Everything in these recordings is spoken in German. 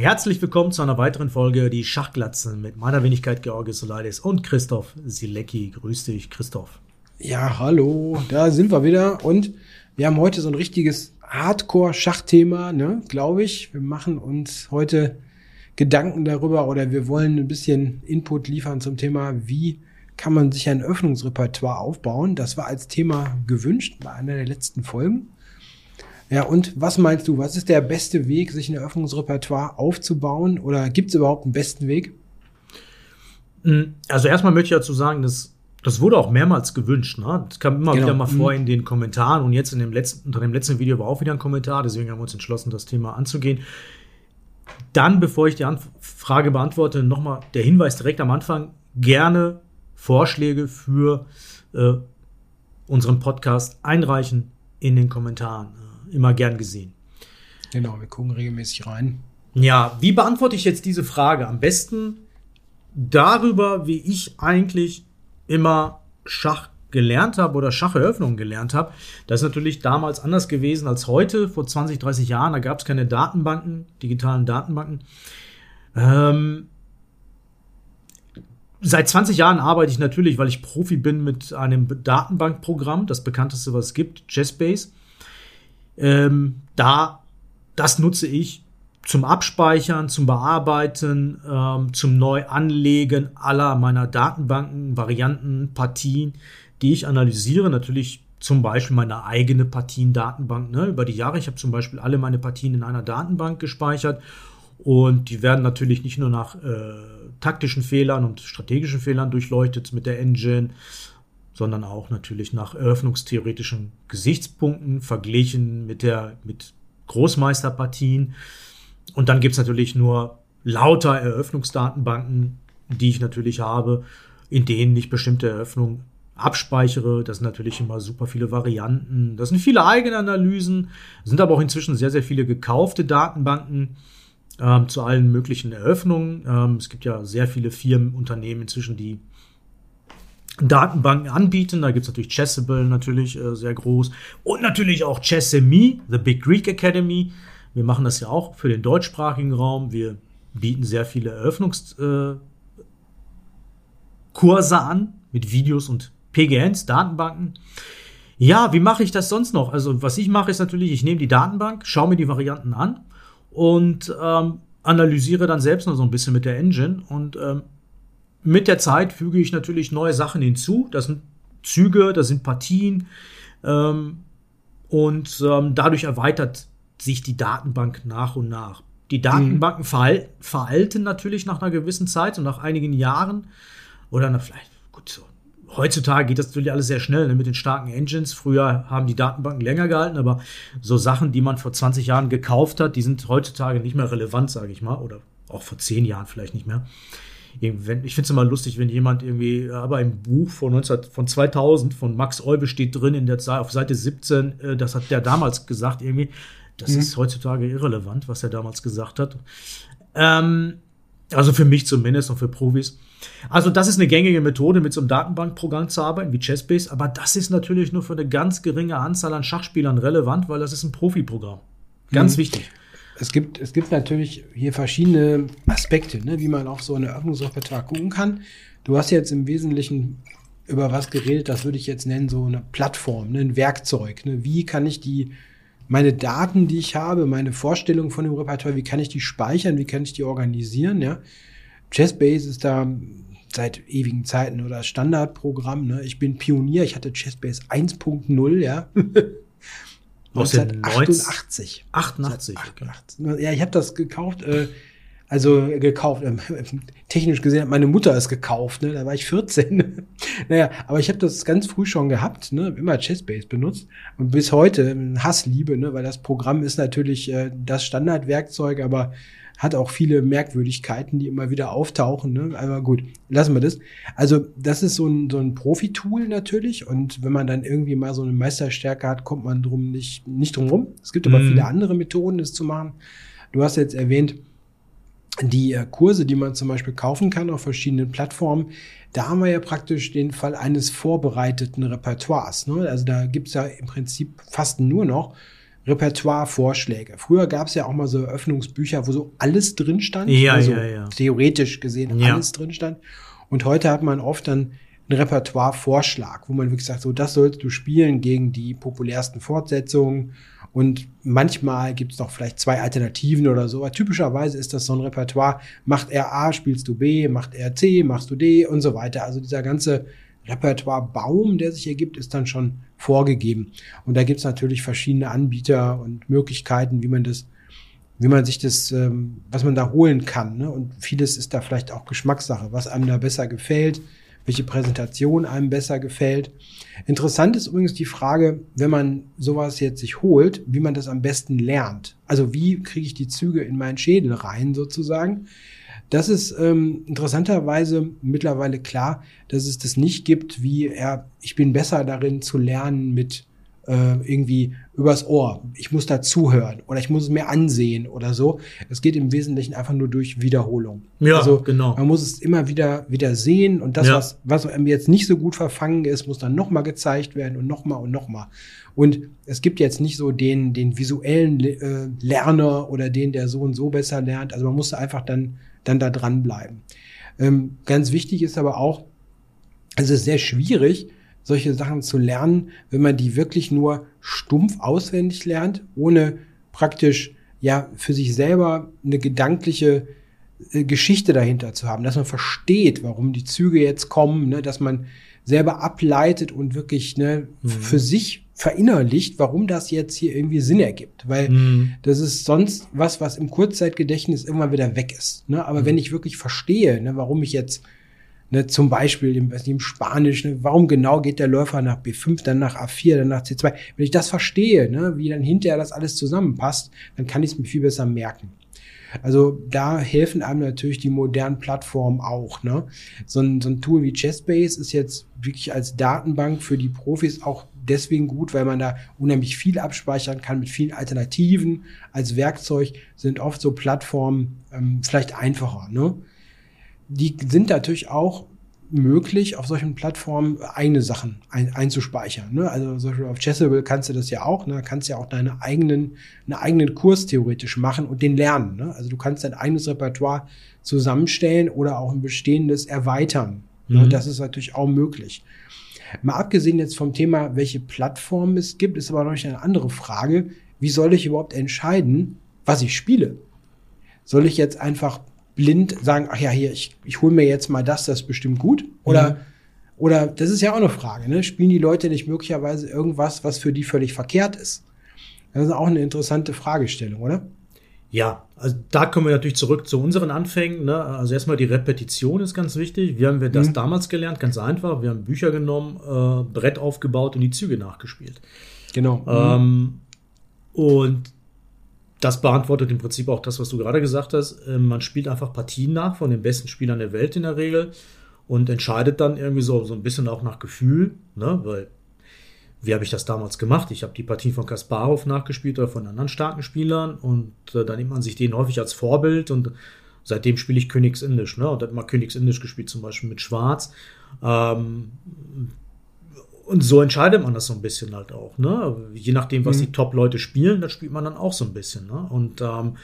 Herzlich willkommen zu einer weiteren Folge Die Schachglatzen mit meiner Wenigkeit Georgis Solidis und Christoph Silecki. Grüß dich, Christoph. Ja, hallo, da sind wir wieder und wir haben heute so ein richtiges Hardcore-Schachthema, ne, glaube ich. Wir machen uns heute Gedanken darüber oder wir wollen ein bisschen Input liefern zum Thema, wie kann man sich ein Öffnungsrepertoire aufbauen. Das war als Thema gewünscht bei einer der letzten Folgen. Ja, und was meinst du, was ist der beste Weg, sich ein Eröffnungsrepertoire aufzubauen? Oder gibt es überhaupt einen besten Weg? Hm, also erstmal möchte ich dazu sagen, dass das wurde auch mehrmals gewünscht. Ne? Das kam immer genau. wieder mal vor mhm. in den Kommentaren und jetzt in dem letzten, unter dem letzten Video war auch wieder ein Kommentar, deswegen haben wir uns entschlossen, das Thema anzugehen. Dann, bevor ich die Frage beantworte, nochmal der Hinweis direkt am Anfang, gerne Vorschläge für äh, unseren Podcast einreichen in den Kommentaren immer gern gesehen. Genau, wir gucken regelmäßig rein. Ja, wie beantworte ich jetzt diese Frage? Am besten darüber, wie ich eigentlich immer Schach gelernt habe oder Schacheröffnungen gelernt habe. Das ist natürlich damals anders gewesen als heute, vor 20, 30 Jahren. Da gab es keine Datenbanken, digitalen Datenbanken. Ähm, seit 20 Jahren arbeite ich natürlich, weil ich Profi bin, mit einem Datenbankprogramm, das bekannteste, was es gibt, Chessbase. Ähm, da, das nutze ich zum Abspeichern, zum Bearbeiten, ähm, zum Neuanlegen aller meiner Datenbanken, Varianten, Partien, die ich analysiere. Natürlich zum Beispiel meine eigene Partiendatenbank ne, über die Jahre. Ich habe zum Beispiel alle meine Partien in einer Datenbank gespeichert und die werden natürlich nicht nur nach äh, taktischen Fehlern und strategischen Fehlern durchleuchtet mit der Engine, sondern auch natürlich nach eröffnungstheoretischen Gesichtspunkten verglichen mit der mit Großmeisterpartien. Und dann gibt es natürlich nur lauter Eröffnungsdatenbanken, die ich natürlich habe, in denen ich bestimmte Eröffnungen abspeichere. Das sind natürlich immer super viele Varianten. Das sind viele eigene Analysen, sind aber auch inzwischen sehr, sehr viele gekaufte Datenbanken ähm, zu allen möglichen Eröffnungen. Ähm, es gibt ja sehr viele Firmen, Unternehmen inzwischen, die Datenbanken anbieten. Da gibt es natürlich Chessable natürlich äh, sehr groß und natürlich auch Chessemy, The Big Greek Academy. Wir machen das ja auch für den deutschsprachigen Raum. Wir bieten sehr viele Eröffnungskurse äh, an mit Videos und PGNs, Datenbanken. Ja, wie mache ich das sonst noch? Also was ich mache ist natürlich, ich nehme die Datenbank, schaue mir die Varianten an und ähm, analysiere dann selbst noch so ein bisschen mit der Engine und ähm, mit der Zeit füge ich natürlich neue Sachen hinzu. Das sind Züge, das sind Partien. Ähm, und ähm, dadurch erweitert sich die Datenbank nach und nach. Die Datenbanken mhm. veralten natürlich nach einer gewissen Zeit und nach einigen Jahren. Oder nach vielleicht, gut, so. heutzutage geht das natürlich alles sehr schnell ne, mit den starken Engines. Früher haben die Datenbanken länger gehalten, aber so Sachen, die man vor 20 Jahren gekauft hat, die sind heutzutage nicht mehr relevant, sage ich mal. Oder auch vor 10 Jahren vielleicht nicht mehr ich finde es immer lustig, wenn jemand irgendwie, aber im Buch von, 19, von 2000 von Max Eube steht drin in der auf Seite 17, äh, das hat der damals gesagt irgendwie. Das mhm. ist heutzutage irrelevant, was er damals gesagt hat. Ähm, also für mich zumindest und für Profis. Also das ist eine gängige Methode, mit so einem Datenbankprogramm zu arbeiten wie Chessbase, aber das ist natürlich nur für eine ganz geringe Anzahl an Schachspielern relevant, weil das ist ein Profiprogramm. Ganz mhm. wichtig es gibt, es gibt natürlich hier verschiedene Aspekte, ne, wie man auf so eine Öffnungsrepertoire gucken kann. Du hast jetzt im Wesentlichen über was geredet, das würde ich jetzt nennen, so eine Plattform, ne, ein Werkzeug. Ne? Wie kann ich die, meine Daten, die ich habe, meine Vorstellung von dem Repertoire, wie kann ich die speichern, wie kann ich die organisieren, ja? Chessbase ist da seit ewigen Zeiten oder Standardprogramm, ne? Ich bin Pionier, ich hatte Chessbase 1.0, ja. Aus 1988. 88. 88. Ja, ich habe das gekauft. Äh, also gekauft, äh, technisch gesehen hat meine Mutter es gekauft, ne? da war ich 14. naja, aber ich habe das ganz früh schon gehabt, ne? immer Chessbase benutzt und bis heute Hassliebe, ne? weil das Programm ist natürlich äh, das Standardwerkzeug, aber hat auch viele Merkwürdigkeiten, die immer wieder auftauchen. Ne? Aber gut, lassen wir das. Also das ist so ein, so ein Profi-Tool natürlich. Und wenn man dann irgendwie mal so eine Meisterstärke hat, kommt man drum nicht, nicht drum rum. Es gibt aber mhm. viele andere Methoden, das zu machen. Du hast jetzt erwähnt, die äh, Kurse, die man zum Beispiel kaufen kann auf verschiedenen Plattformen, da haben wir ja praktisch den Fall eines vorbereiteten Repertoires. Ne? Also da gibt's ja im Prinzip fast nur noch Repertoire-Vorschläge. Früher gab es ja auch mal so Eröffnungsbücher, wo so alles drin stand. Ja, also ja, ja. Theoretisch gesehen Ja. alles drin stand. Und heute hat man oft dann einen Repertoire-Vorschlag, wo man wirklich sagt, so das sollst du spielen gegen die populärsten Fortsetzungen. Und manchmal gibt es noch vielleicht zwei Alternativen oder so. Aber typischerweise ist das so ein Repertoire. Macht er A, spielst du B, macht er C, machst du D und so weiter. Also dieser ganze Repertoire-Baum, der sich ergibt, ist dann schon vorgegeben. Und da gibt es natürlich verschiedene Anbieter und Möglichkeiten, wie man das, wie man sich das, ähm, was man da holen kann. Ne? Und vieles ist da vielleicht auch Geschmackssache, was einem da besser gefällt, welche Präsentation einem besser gefällt. Interessant ist übrigens die Frage, wenn man sowas jetzt sich holt, wie man das am besten lernt. Also wie kriege ich die Züge in meinen Schädel rein sozusagen. Das ist ähm, interessanterweise mittlerweile klar, dass es das nicht gibt, wie er, ich bin besser darin zu lernen mit äh, irgendwie übers Ohr. Ich muss da zuhören oder ich muss es mir ansehen oder so. Es geht im Wesentlichen einfach nur durch Wiederholung. Ja, also genau. man muss es immer wieder wieder sehen und das, Ja. was, was einem jetzt nicht so gut verfangen ist, muss dann nochmal gezeigt werden und nochmal und nochmal. Und es gibt jetzt nicht so den, den visuellen äh, Lerner oder den, der so und so besser lernt. Also man muss einfach dann, dann da dranbleiben. Ähm, ganz wichtig ist aber auch, es ist sehr schwierig, solche Sachen zu lernen, wenn man die wirklich nur stumpf auswendig lernt, ohne praktisch ja für sich selber eine gedankliche äh, Geschichte dahinter zu haben, dass man versteht, warum die Züge jetzt kommen, ne, dass man selber ableitet und wirklich ne, Mhm. für sich verinnerlicht, warum das jetzt hier irgendwie Sinn ergibt. Weil Mhm. das ist sonst was, was im Kurzzeitgedächtnis immer wieder weg ist. Ne? Aber wenn ich wirklich verstehe, ne, warum ich jetzt ne, zum Beispiel im, weiß nicht, im Spanisch, ne, warum genau geht der Läufer nach B5, dann nach A4, dann nach C2, wenn ich das verstehe, ne, wie dann hinterher das alles zusammenpasst, dann kann ich es mir viel besser merken. Also da helfen einem natürlich die modernen Plattformen auch. Ne? So, ein, so ein Tool wie Chessbase ist jetzt wirklich als Datenbank für die Profis auch deswegen gut, weil man da unheimlich viel abspeichern kann mit vielen Alternativen. Als Werkzeug sind oft so Plattformen ähm, vielleicht einfacher. Ne? Die sind natürlich auch möglich, auf solchen Plattformen eigene Sachen ein, einzuspeichern. Ne? Also zum Beispiel auf Chessable kannst du das ja auch, ne? kannst ja auch deine eigenen, einen eigenen Kurs theoretisch machen und den lernen. Ne? Also du kannst dein eigenes Repertoire zusammenstellen oder auch ein bestehendes erweitern. Ne? Mhm. Das ist natürlich auch möglich. Mal abgesehen jetzt vom Thema, welche Plattformen es gibt, ist aber noch eine andere Frage. Wie soll ich überhaupt entscheiden, was ich spiele? Soll ich jetzt einfach blind sagen, ach ja, hier, ich, ich hole mir jetzt mal das, das ist bestimmt gut? Oder, Mhm. oder das ist ja auch eine Frage, ne? Spielen die Leute nicht möglicherweise irgendwas, was für die völlig verkehrt ist? Das ist auch eine interessante Fragestellung, oder? Ja, also da kommen wir natürlich zurück zu unseren Anfängen. Ne? Also erstmal die Repetition ist ganz wichtig. Wie haben wir das Mhm. damals gelernt? Ganz einfach. Wir haben Bücher genommen, äh, Brett aufgebaut und die Züge nachgespielt. Genau. Ähm, und das beantwortet im Prinzip auch das, was du gerade gesagt hast. Ähm, man spielt einfach Partien nach von den besten Spielern der Welt in der Regel und entscheidet dann irgendwie so, so ein bisschen auch nach Gefühl, ne? weil wie habe ich das damals gemacht? Ich habe die Partien von Kasparov nachgespielt oder von anderen starken Spielern und äh, da nimmt man sich den häufig als Vorbild und seitdem spiele ich Königsindisch, ne? Und hat immer Königsindisch gespielt, zum Beispiel mit Schwarz. Ähm, und so entscheidet man das so ein bisschen halt auch, ne? Je nachdem, was Mhm. die Top-Leute spielen, das spielt man dann auch so ein bisschen, ne? Und ähm,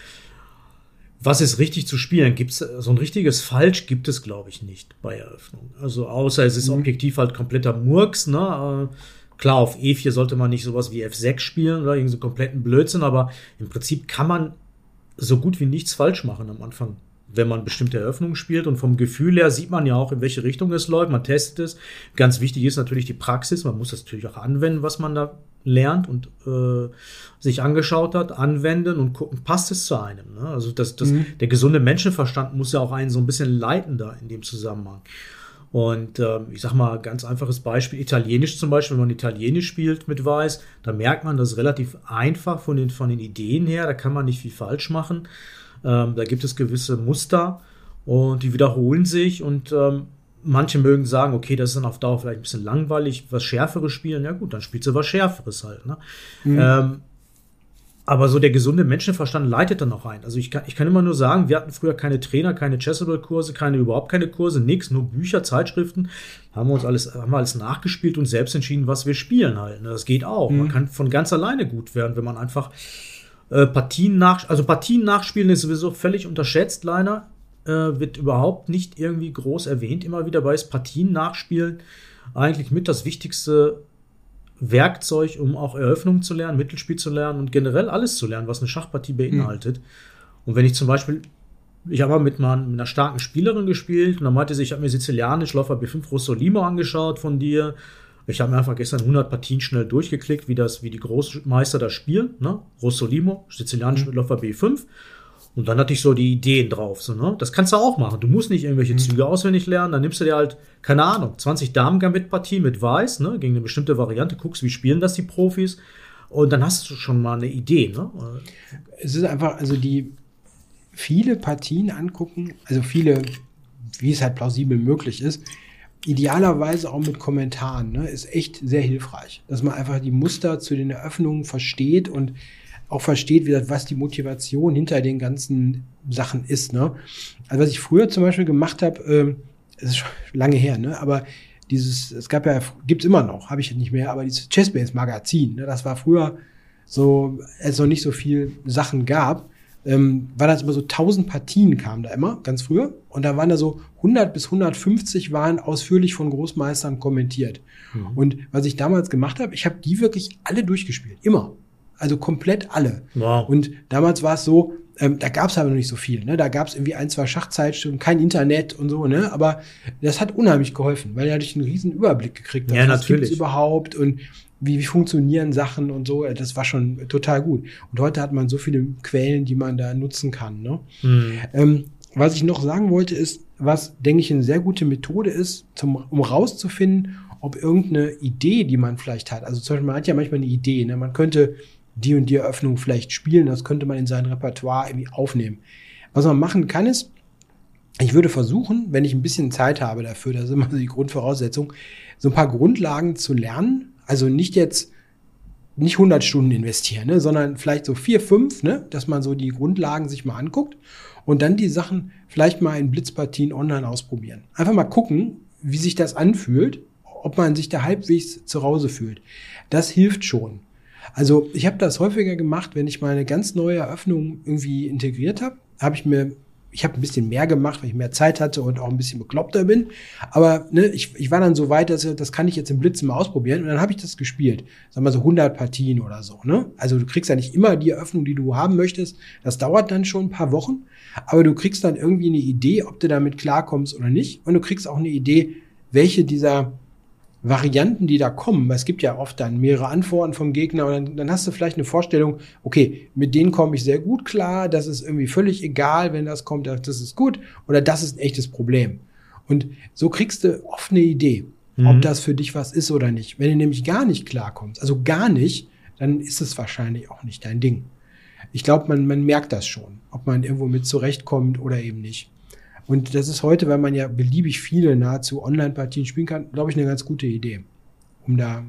was ist richtig zu spielen? Gibt's so ein richtiges Falsch gibt es, glaube ich, nicht bei Eröffnung. Also außer es ist Mhm. objektiv halt kompletter Murks, ne? Äh, Klar, auf E4 sollte man nicht sowas wie F6 spielen oder irgendeinen so kompletten Blödsinn, aber im Prinzip kann man so gut wie nichts falsch machen am Anfang, wenn man bestimmte Eröffnungen spielt. Und vom Gefühl her sieht man ja auch, in welche Richtung es läuft. Man testet es. Ganz wichtig ist natürlich die Praxis. Man muss das natürlich auch anwenden, was man da lernt und äh, sich angeschaut hat, anwenden und gucken, passt es zu einem. Ne? Also das, das, Mhm. der gesunde Menschenverstand muss ja auch einen so ein bisschen leiten da in dem Zusammenhang. Und ähm, ich sag mal, ganz einfaches Beispiel, Italienisch zum Beispiel, wenn man Italienisch spielt mit Weiß, da merkt man, das relativ einfach von den, von den Ideen her, da kann man nicht viel falsch machen. Ähm, da gibt es gewisse Muster und die wiederholen sich und ähm, manche mögen sagen, okay, das ist dann auf Dauer vielleicht ein bisschen langweilig, was Schärferes spielen, ja gut, dann spielst du was Schärferes halt. Ne? Mhm. Ähm, aber so der gesunde Menschenverstand leitet dann auch ein. Also ich kann, ich kann immer nur sagen, wir hatten früher keine Trainer, keine Chessable-Kurse, keine, überhaupt keine Kurse, nichts, nur Bücher, Zeitschriften. Haben wir uns alles, haben wir alles nachgespielt und selbst entschieden, was wir spielen halt. Ne? Das geht auch. Mhm. Man kann von ganz alleine gut werden, wenn man einfach äh, Partien nach, also Partien nachspielen ist sowieso völlig unterschätzt, leider. Äh, wird überhaupt nicht irgendwie groß erwähnt, immer wieder bei Partien nachspielen. Eigentlich mit das wichtigste Werkzeug, um auch Eröffnungen zu lernen, Mittelspiel zu lernen und generell alles zu lernen, was eine Schachpartie beinhaltet. Mhm. Und wenn ich zum Beispiel, ich habe mal mit, mal mit einer starken Spielerin gespielt und dann meinte sie, ich habe mir Sizilianisch, Läufer B5 Rossolimo angeschaut von dir. Ich habe mir einfach gestern 100 Partien schnell durchgeklickt, wie das, wie die Großmeister das spielen, ne? Rossolimo, Sizilianisch mhm. mit Läufer B5. Und dann hatte ich so die Ideen drauf. So, ne? Das kannst du auch machen. Du musst nicht irgendwelche mhm. Züge auswendig lernen. Dann nimmst du dir halt, keine Ahnung, 20 damen gambit partie mit Weiß, ne? gegen eine bestimmte Variante, guckst, wie spielen das die Profis. Und dann hast du schon mal eine Idee. Ne? Es ist einfach, also die viele Partien angucken, also viele, wie es halt plausibel möglich ist, idealerweise auch mit Kommentaren, ne, ist echt sehr hilfreich. Dass man einfach die Muster zu den Eröffnungen versteht und auch versteht, wie, was die Motivation hinter den ganzen Sachen ist. Ne? Also was ich früher zum Beispiel gemacht habe, ähm, es ist schon lange her, ne? aber dieses, es gab ja, gibt's immer noch, habe ich nicht mehr, aber dieses Chessbase Magazin, ne? das war früher so, als es noch nicht so viel Sachen gab, ähm, war das immer so 1000 Partien kamen da immer, ganz früher. Und da waren da so 100 bis 150 waren ausführlich von Großmeistern kommentiert. Mhm. Und was ich damals gemacht habe, ich habe die wirklich alle durchgespielt, immer. Also komplett alle. Wow. Und damals war es so, ähm, da gab es aber noch nicht so viel. Ne? Da gab es irgendwie ein, zwei Schachzeitstunden, kein Internet und so, ne? Aber das hat unheimlich geholfen, weil er einen riesen Überblick gekriegt hat. Ja, was natürlich. gibt's überhaupt und wie, wie funktionieren Sachen und so. Das war schon total gut. Und heute hat man so viele Quellen, die man da nutzen kann. Ne? Mhm. Ähm, was ich noch sagen wollte, ist, was, denke ich, eine sehr gute Methode ist, zum, um rauszufinden, ob irgendeine Idee, die man vielleicht hat, also zum Beispiel, man hat ja manchmal eine Idee, ne? man könnte die und die Eröffnung vielleicht spielen. Das könnte man in sein Repertoire irgendwie aufnehmen. Was man machen kann, ist, ich würde versuchen, wenn ich ein bisschen Zeit habe dafür, das ist immer die Grundvoraussetzung, so ein paar Grundlagen zu lernen. Also nicht jetzt nicht 100 Stunden investieren, ne, sondern vielleicht so vier, fünf, ne, dass man so die Grundlagen sich mal anguckt und dann die Sachen vielleicht mal in Blitzpartien online ausprobieren. Einfach mal gucken, wie sich das anfühlt, ob man sich da halbwegs zu Hause fühlt. Das hilft schon. Also ich habe das häufiger gemacht, wenn ich mal eine ganz neue Eröffnung irgendwie integriert habe, habe ich mir ich habe ein bisschen mehr gemacht, weil ich mehr Zeit hatte und auch ein bisschen bekloppter bin. Aber ne, ich, ich war dann so weit, dass das kann ich jetzt im Blitzen mal ausprobieren. Und dann habe ich das gespielt. Sagen wir so 100 Partien oder so. Ne? Also du kriegst ja nicht immer die Eröffnung, die du haben möchtest. Das dauert dann schon ein paar Wochen. Aber du kriegst dann irgendwie eine Idee, ob du damit klarkommst oder nicht. Und du kriegst auch eine Idee, welche dieser Varianten, die da kommen, weil es gibt ja oft dann mehrere Antworten vom Gegner und dann, dann hast du vielleicht eine Vorstellung, okay, mit denen komme ich sehr gut klar, das ist irgendwie völlig egal, wenn das kommt, das ist gut oder das ist ein echtes Problem. Und so kriegst du oft eine Idee, mhm. ob das für dich was ist oder nicht. Wenn du nämlich gar nicht klarkommst, also gar nicht, dann ist es wahrscheinlich auch nicht dein Ding. Ich glaube, man, man merkt das schon, ob man irgendwo mit zurechtkommt oder eben nicht. Und das ist heute, weil man ja beliebig viele nahezu Online-Partien spielen kann, glaube ich, eine ganz gute Idee, um da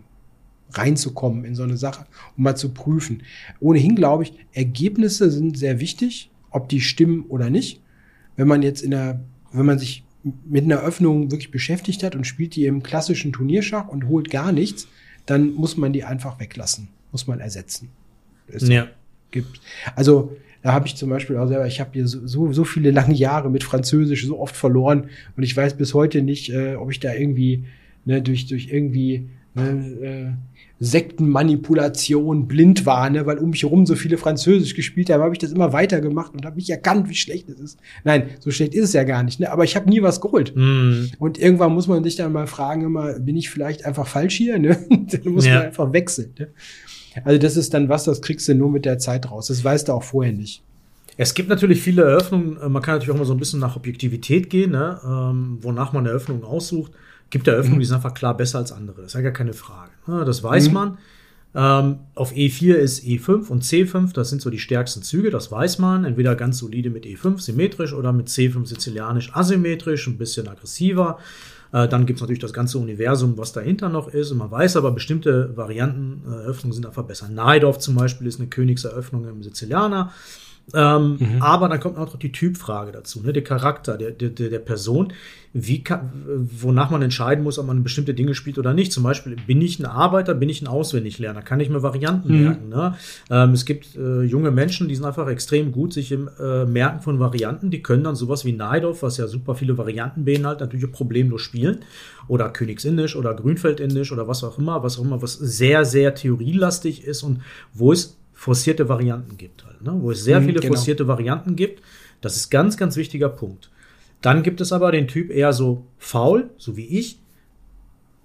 reinzukommen in so eine Sache, um mal zu prüfen. Ohnehin glaube ich, Ergebnisse sind sehr wichtig, ob die stimmen oder nicht. Wenn man jetzt in der, wenn man sich mit einer Öffnung wirklich beschäftigt hat und spielt die im klassischen Turnierschach und holt gar nichts, dann muss man die einfach weglassen, muss man ersetzen. Es ja. Gibt. Also da habe ich zum Beispiel auch selber, ich habe hier so, so viele lange Jahre mit Französisch so oft verloren und ich weiß bis heute nicht, äh, ob ich da irgendwie ne, durch, durch irgendwie ne, äh, Sektenmanipulation blind war, ne, weil um mich herum so viele Französisch gespielt haben, habe ich das immer weitergemacht und habe nicht erkannt, wie schlecht es ist. Nein, so schlecht ist es ja gar nicht, ne? aber ich habe nie was geholt. Mm. Und irgendwann muss man sich dann mal fragen, immer, bin ich vielleicht einfach falsch hier? Ne? dann muss ja. man einfach wechseln. Ne? Also das ist dann was, das kriegst du nur mit der Zeit raus. Das weißt du auch vorher nicht. Es gibt natürlich viele Eröffnungen. Äh, man kann natürlich auch mal so ein bisschen nach Objektivität gehen, ne? ähm, wonach man Eröffnungen aussucht. Gibt Eröffnungen, mhm. die sind einfach klar besser als andere. Das ist ja gar keine Frage. Ne? Das weiß mhm. man. Ähm, auf E4 ist E5 und C5, das sind so die stärksten Züge, das weiß man. Entweder ganz solide mit E5 symmetrisch oder mit C5 sizilianisch asymmetrisch, ein bisschen aggressiver. Äh, dann gibt es natürlich das ganze Universum, was dahinter noch ist. Und man weiß aber, bestimmte Varianten, äh, Eröffnungen sind einfach besser. Najdorf zum Beispiel ist eine Königseröffnung im Sizilianer. Ähm, mhm. Aber dann kommt auch noch die Typfrage dazu, ne? der Charakter der, der, der Person, wie kann, wonach man entscheiden muss, ob man bestimmte Dinge spielt oder nicht. Zum Beispiel, bin ich ein Arbeiter, bin ich ein Auswendiglerner, kann ich mir Varianten mhm. merken. Ne? Ähm, es gibt äh, junge Menschen, die sind einfach extrem gut, sich im äh, Merken von Varianten, die können dann sowas wie Najdorf, was ja super viele Varianten beinhaltet, natürlich problemlos spielen. Oder Königsindisch oder Grünfeldindisch oder was auch immer, was auch immer, was sehr, sehr theorielastig ist und wo es forcierte Varianten gibt halt, ne? wo es sehr mhm, viele genau. forcierte Varianten gibt. Das ist ganz, ganz wichtiger Punkt. Dann gibt es aber den Typ eher so faul, so wie ich,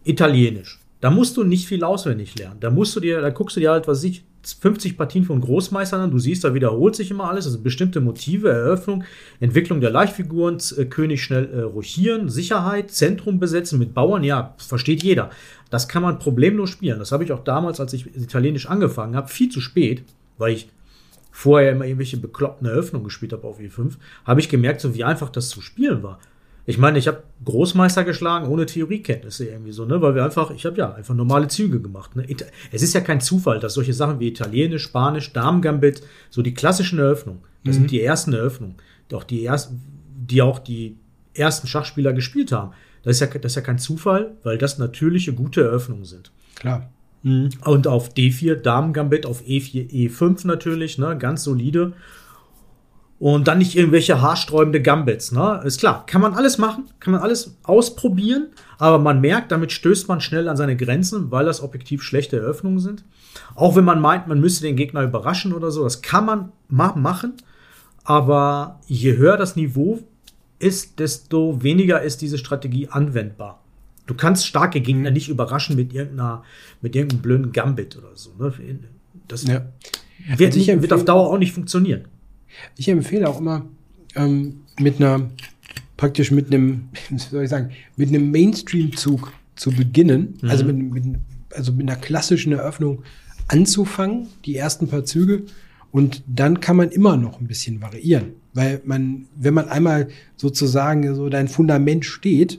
italienisch. Da musst du nicht viel auswendig lernen. Da musst du dir, da guckst du dir halt, was ich, 50 Partien von Großmeistern an. Du siehst, da wiederholt sich immer alles. Also bestimmte Motive, Eröffnung, Entwicklung der Leichtfiguren, äh, König schnell äh, rochieren, Sicherheit, Zentrum besetzen mit Bauern. Ja, versteht jeder. Das kann man problemlos spielen. Das habe ich auch damals, als ich Italienisch angefangen habe, viel zu spät, weil ich vorher immer irgendwelche bekloppten Eröffnungen gespielt habe auf E5, habe ich gemerkt, so wie einfach das zu spielen war. Ich meine, ich habe Großmeister geschlagen ohne Theoriekenntnisse irgendwie so, ne, weil wir einfach, ich habe ja einfach normale Züge gemacht. Ne? Es ist ja kein Zufall, dass solche Sachen wie Italienisch, Spanisch, Damengambit, so die klassischen Eröffnungen, das mhm. sind die ersten Eröffnungen, doch die ersten, die auch die ersten Schachspieler gespielt haben. Das ist ja, das ist ja kein Zufall, weil das natürliche gute Eröffnungen sind. Klar. Mhm. Und auf D4 Damen-Gambit, auf E4 E5 natürlich, ne, ganz solide. Und dann nicht irgendwelche haarsträubende Gambits, ne? Ist klar, kann man alles machen, kann man alles ausprobieren, aber man merkt, damit stößt man schnell an seine Grenzen, weil das objektiv schlechte Eröffnungen sind. Auch wenn man meint, man müsste den Gegner überraschen oder so, das kann man ma machen, aber je höher das Niveau ist, desto weniger ist diese Strategie anwendbar. Du kannst starke Gegner nicht überraschen mit irgendeiner, mit irgendeinem blöden Gambit oder so. Ne? Das ja. wird, also wird auf Dauer auch nicht funktionieren. Ich empfehle auch immer ähm, mit einer praktisch mit einem, wie soll ich sagen, mit einem Mainstream-Zug zu beginnen, mhm. also mit, mit, also mit einer klassischen Eröffnung anzufangen, die ersten paar Züge, und dann kann man immer noch ein bisschen variieren. Weil man, wenn man einmal sozusagen so dein Fundament steht,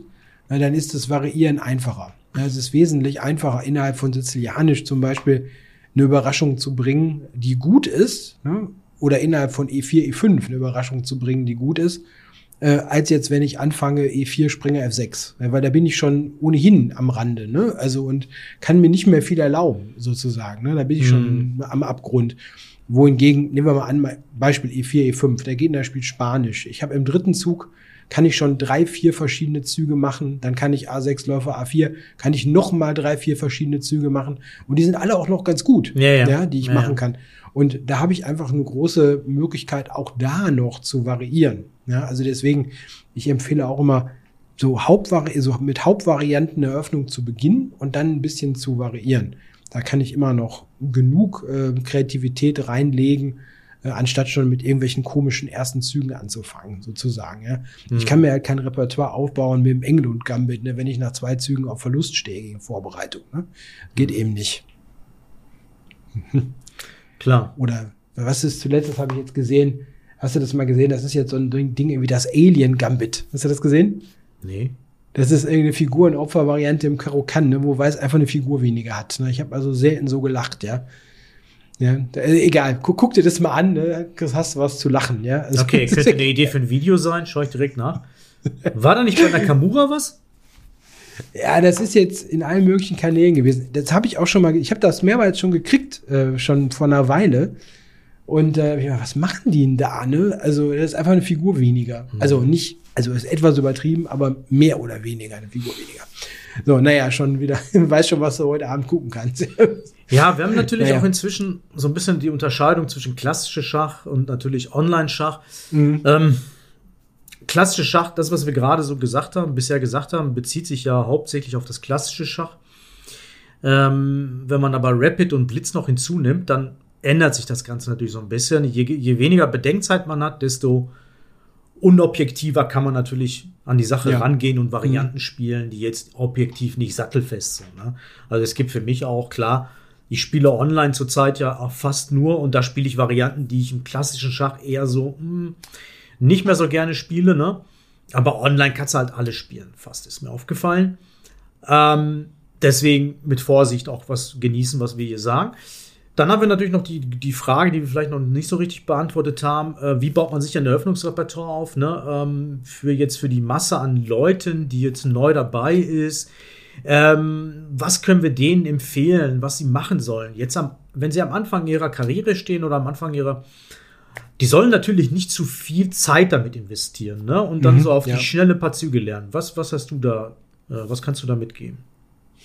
na, dann ist das Variieren einfacher. Ja, es ist wesentlich einfacher, innerhalb von Sizilianisch zum Beispiel eine Überraschung zu bringen, die gut ist, ne? Oder innerhalb von E4, E5 eine Überraschung zu bringen, die gut ist, äh, als jetzt, wenn ich anfange, E4, Springer F6. Ja, weil da bin ich schon ohnehin am Rande, ne? Also und kann mir nicht mehr viel erlauben, sozusagen. Ne? Da bin ich schon mhm. am Abgrund wohingegen, nehmen wir mal an, Beispiel E4, E5, der Gegner spielt Spanisch. Ich habe im dritten Zug, kann ich schon drei, vier verschiedene Züge machen. Dann kann ich A6 Läufer, A4, kann ich noch mal drei, vier verschiedene Züge machen. Und die sind alle auch noch ganz gut, ja, ja. ja die ich ja, machen kann. Und da habe ich einfach eine große Möglichkeit, auch da noch zu variieren. Ja, also deswegen, ich empfehle auch immer, so, Hauptvari so mit Hauptvarianten der Eröffnung zu beginnen und dann ein bisschen zu variieren. Da kann ich immer noch genug äh, Kreativität reinlegen, äh, anstatt schon mit irgendwelchen komischen ersten Zügen anzufangen, sozusagen. Ja. Mhm. Ich kann mir halt kein Repertoire aufbauen mit dem Engel und Gambit, ne, wenn ich nach zwei Zügen auf Verlust stehe gegen Vorbereitung. Ne. Geht mhm. eben nicht. Klar. Oder was ist zuletzt, das habe ich jetzt gesehen, hast du das mal gesehen? Das ist jetzt so ein Ding wie das Alien Gambit. Hast du das gesehen? Nee. Das ist irgendeine Figurenopfer-Variante im Karokan, ne, wo Weiß einfach eine Figur weniger hat. Ne? Ich habe also selten so gelacht, ja. Ja, äh, egal, guck, guck, dir das mal an, ne? hast du was zu lachen, ja. Also, okay, könnte eine Idee für ein Video sein, schaue ich direkt nach. War da nicht bei Nakamura was? Ja, das ist jetzt in allen möglichen Kanälen gewesen. Das habe ich auch schon mal, ich habe das mehrmals schon gekriegt, äh, schon vor einer Weile. Und äh, was machen die denn da, ne? Also, das ist einfach eine Figur weniger. Mhm. Also nicht also ist etwas übertrieben, aber mehr oder weniger eine Figur weniger. So, naja, schon wieder, weiß schon, was du heute Abend gucken kannst. Ja, wir haben natürlich naja. auch inzwischen so ein bisschen die Unterscheidung zwischen klassische Schach und natürlich Online-Schach. Mhm. Ähm, klassische Schach, das, was wir gerade so gesagt haben, bisher gesagt haben, bezieht sich ja hauptsächlich auf das klassische Schach. Ähm, wenn man aber Rapid und Blitz noch hinzunimmt, dann ändert sich das Ganze natürlich so ein bisschen. Je, je weniger Bedenkzeit man hat, desto unobjektiver kann man natürlich an die Sache ja. rangehen und Varianten mhm. spielen, die jetzt objektiv nicht sattelfest sind. Ne? Also es gibt für mich auch klar Ich spiele online zurzeit ja auch fast nur und da spiele ich Varianten, die ich im klassischen Schach eher so mh, hm, nicht mehr so gerne spiele, ne? Aber online kannst du halt alles spielen, fast ist mir aufgefallen. Ähm, deswegen mit Vorsicht auch was genießen, was wir hier sagen. Dann haben wir natürlich noch die, die Frage, die wir vielleicht noch nicht so richtig beantwortet haben. Äh, wie baut man sich ein Eröffnungsrepertoire auf? Ne? Ähm, für jetzt für die Masse an Leuten, die jetzt neu dabei ist. Ähm, was können wir denen empfehlen, was sie machen sollen? Jetzt, am, wenn sie am Anfang ihrer Karriere stehen oder am Anfang ihrer. Die sollen natürlich nicht zu viel Zeit damit investieren ne? und dann mhm, so auf ja. die schnelle paar Züge lernen. Was, was hast du da, äh, was kannst du da mitgeben?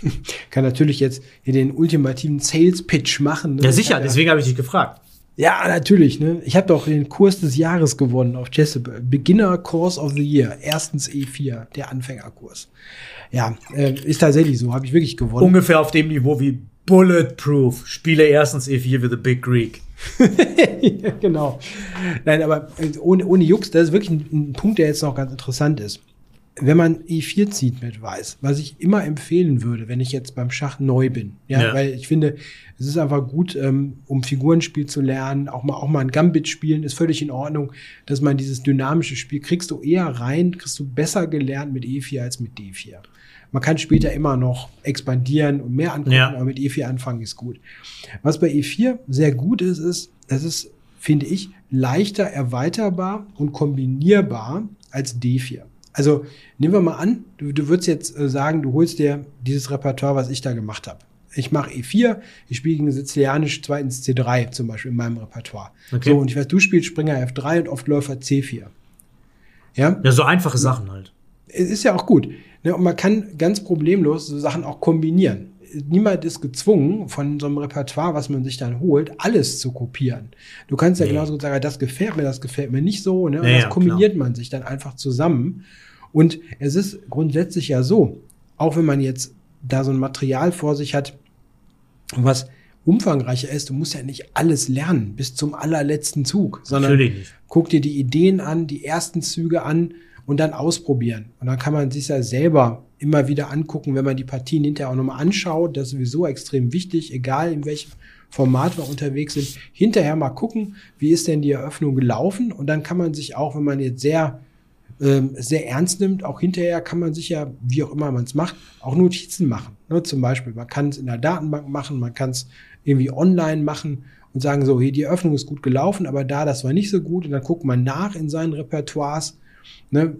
kann natürlich jetzt hier den ultimativen Sales Pitch machen. Ne? Ja, sicher, deswegen habe ich dich gefragt. Ja, natürlich. Ne? Ich habe doch den Kurs des Jahres gewonnen auf Jessable. Beginner Course of the Year. Erstens E4, der Anfängerkurs. Ja, äh, ist tatsächlich so. Habe ich wirklich gewonnen. Ungefähr auf dem Niveau wie Bulletproof. Spiele erstens E4 with the Big Greek. genau. Nein, aber äh, ohne, ohne Jux, das ist wirklich ein, ein Punkt, der jetzt noch ganz interessant ist wenn man E4 zieht mit Weiß, was ich immer empfehlen würde, wenn ich jetzt beim Schach neu bin. Ja, ja. weil ich finde, es ist einfach gut, ähm, um Figurenspiel zu lernen, auch mal, auch mal ein Gambit spielen, ist völlig in Ordnung, dass man dieses dynamische Spiel kriegst du eher rein, kriegst du besser gelernt mit E4 als mit D4. Man kann später immer noch expandieren und mehr angucken, ja. aber mit E4 anfangen ist gut. Was bei E4 sehr gut ist, ist, es ist, finde ich, leichter erweiterbar und kombinierbar als D4. Also nehmen wir mal an, du, du würdest jetzt äh, sagen, du holst dir dieses Repertoire, was ich da gemacht habe. Ich mache E4, ich spiele gegen Sizilianisch zweitens C3 zum Beispiel in meinem Repertoire. Okay. So, und ich weiß, du spielst Springer F3 und oft Läufer C4. Ja? Ja, so einfache Sachen halt. Ist ja auch gut. Ne, und man kann ganz problemlos so Sachen auch kombinieren. Niemand ist gezwungen, von so einem Repertoire, was man sich dann holt, alles zu kopieren. Du kannst ja nee. genauso gut sagen, das gefällt mir, das gefällt mir nicht so. Ne? Und ja, das kombiniert klar. man sich dann einfach zusammen. Und es ist grundsätzlich ja so, auch wenn man jetzt da so ein Material vor sich hat, was umfangreicher ist, du musst ja nicht alles lernen bis zum allerletzten Zug, sondern guck dir die Ideen an, die ersten Züge an und dann ausprobieren. Und dann kann man sich ja selber immer wieder angucken, wenn man die Partien hinterher auch nochmal anschaut. Das ist sowieso extrem wichtig, egal in welchem Format wir unterwegs sind. Hinterher mal gucken, wie ist denn die Eröffnung gelaufen? Und dann kann man sich auch, wenn man jetzt sehr ähm, sehr ernst nimmt. Auch hinterher kann man sich ja, wie auch immer man es macht, auch Notizen machen. Ne? Zum Beispiel, man kann es in der Datenbank machen, man kann es irgendwie online machen und sagen so, hey, die Eröffnung ist gut gelaufen, aber da, das war nicht so gut. Und dann guckt man nach in seinen Repertoires, ne?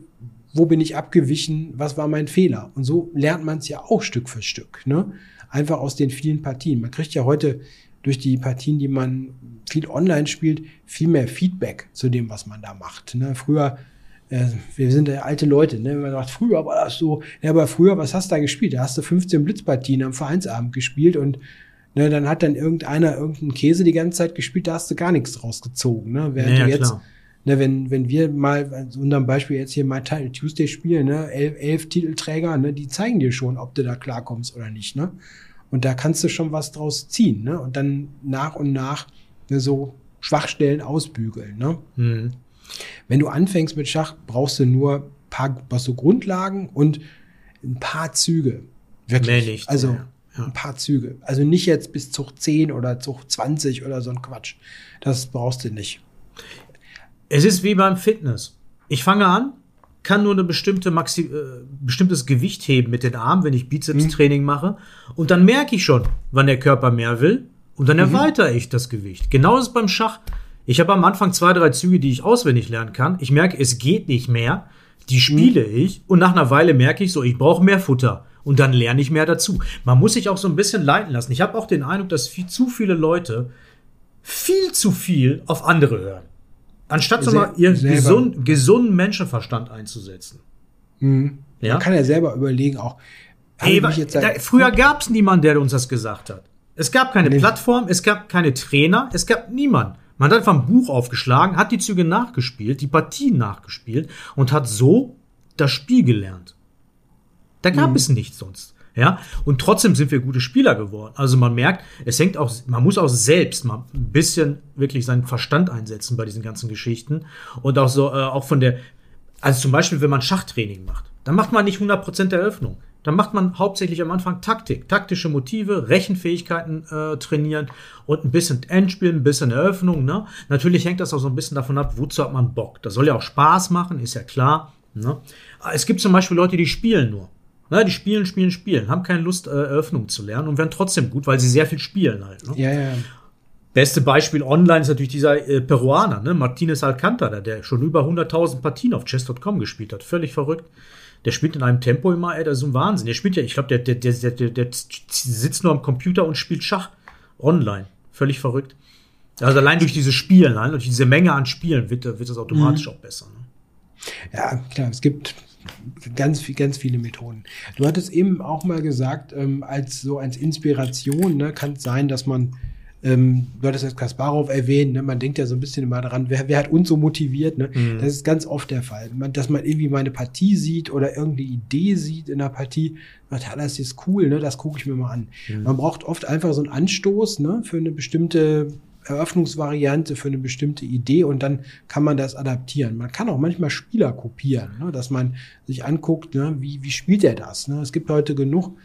wo bin ich abgewichen, was war mein Fehler. Und so lernt man es ja auch Stück für Stück. Ne? Einfach aus den vielen Partien. Man kriegt ja heute durch die Partien, die man viel online spielt, viel mehr Feedback zu dem, was man da macht. Ne? Früher äh, wir sind ja alte Leute, ne? Man sagt, früher war das so, ja, aber früher, was hast du da gespielt? Da hast du 15 Blitzpartien am Vereinsabend gespielt und ne, dann hat dann irgendeiner irgendeinen Käse die ganze Zeit gespielt, da hast du gar nichts draus gezogen, ne? Während ja, du jetzt, ne, wenn, wenn wir mal, also unserem Beispiel jetzt hier mal Title Tuesday spielen, ne, elf, elf Titelträger, ne, die zeigen dir schon, ob du da klarkommst oder nicht, ne? Und da kannst du schon was draus ziehen, ne? Und dann nach und nach ne, so Schwachstellen ausbügeln, ne? Mhm. Wenn du anfängst mit Schach, brauchst du nur paar, was so Grundlagen und ein paar Züge. Wirklich. Mehr nicht. Also ja. ein paar Züge. Also nicht jetzt bis Zug 10 oder Zug 20 oder so ein Quatsch. Das brauchst du nicht. Es ist wie beim Fitness. Ich fange an, kann nur eine bestimmte Maxi äh, bestimmtes Gewicht heben mit den Armen, wenn ich Bizeps-Training mhm. mache. Und dann merke ich schon, wann der Körper mehr will. Und dann mhm. erweitere ich das Gewicht. Genau ist beim Schach. Ich habe am Anfang zwei, drei Züge, die ich auswendig lernen kann. Ich merke, es geht nicht mehr. Die spiele mhm. ich und nach einer Weile merke ich so, ich brauche mehr Futter. Und dann lerne ich mehr dazu. Man muss sich auch so ein bisschen leiten lassen. Ich habe auch den Eindruck, dass viel, zu viele Leute viel zu viel auf andere hören. Anstatt so mal ihren gesund, gesunden Menschenverstand einzusetzen. Mhm. Ja? Man kann ja selber überlegen, auch. Hey, da, früher gab es niemanden, der uns das gesagt hat. Es gab keine nee. Plattform, es gab keine Trainer, es gab niemanden. Man hat einfach ein Buch aufgeschlagen, hat die Züge nachgespielt, die Partien nachgespielt und hat so das Spiel gelernt. Da gab mhm. es nichts sonst. Ja, und trotzdem sind wir gute Spieler geworden. Also man merkt, es hängt auch, man muss auch selbst mal ein bisschen wirklich seinen Verstand einsetzen bei diesen ganzen Geschichten und auch so, äh, auch von der, also zum Beispiel, wenn man Schachtraining macht, dann macht man nicht 100% der Eröffnung. Dann macht man hauptsächlich am Anfang Taktik, taktische Motive, Rechenfähigkeiten äh, trainieren und ein bisschen Endspiel, ein bisschen Eröffnung. Ne? Natürlich hängt das auch so ein bisschen davon ab, wozu hat man Bock. Das soll ja auch Spaß machen, ist ja klar. Ne? Es gibt zum Beispiel Leute, die spielen nur. Ne? Die spielen, spielen, spielen, haben keine Lust, äh, Eröffnung zu lernen und werden trotzdem gut, weil sie sehr viel spielen halt. Ne? Ja, ja. Beste Beispiel online ist natürlich dieser äh, Peruaner, ne? Martinez Alcantara, der schon über 100.000 Partien auf chess.com gespielt hat. Völlig verrückt. Der spielt in einem Tempo immer, ey, das ist ein Wahnsinn. Der spielt ja, ich glaube, der, der, der, der, der sitzt nur am Computer und spielt Schach online. Völlig verrückt. Also allein durch dieses Spielen, allein durch diese Menge an Spielen wird, wird das automatisch mhm. auch besser. Ne? Ja, klar, es gibt ganz, ganz viele Methoden. Du hattest eben auch mal gesagt, ähm, als so als Inspiration ne, kann es sein, dass man ähm, du hattest jetzt Kasparov erwähnt, ne? man denkt ja so ein bisschen immer daran, wer, wer hat uns so motiviert? Ne? Mhm. Das ist ganz oft der Fall. Man, dass man irgendwie mal eine Partie sieht oder irgendeine Idee sieht in der Partie, sagt, ja, das ist cool, ne? das gucke ich mir mal an. Mhm. Man braucht oft einfach so einen Anstoß ne? für eine bestimmte Eröffnungsvariante für eine bestimmte Idee und dann kann man das adaptieren. Man kann auch manchmal Spieler kopieren, ne, dass man sich anguckt, ne, wie, wie spielt er das. Ne. Es gibt heute genug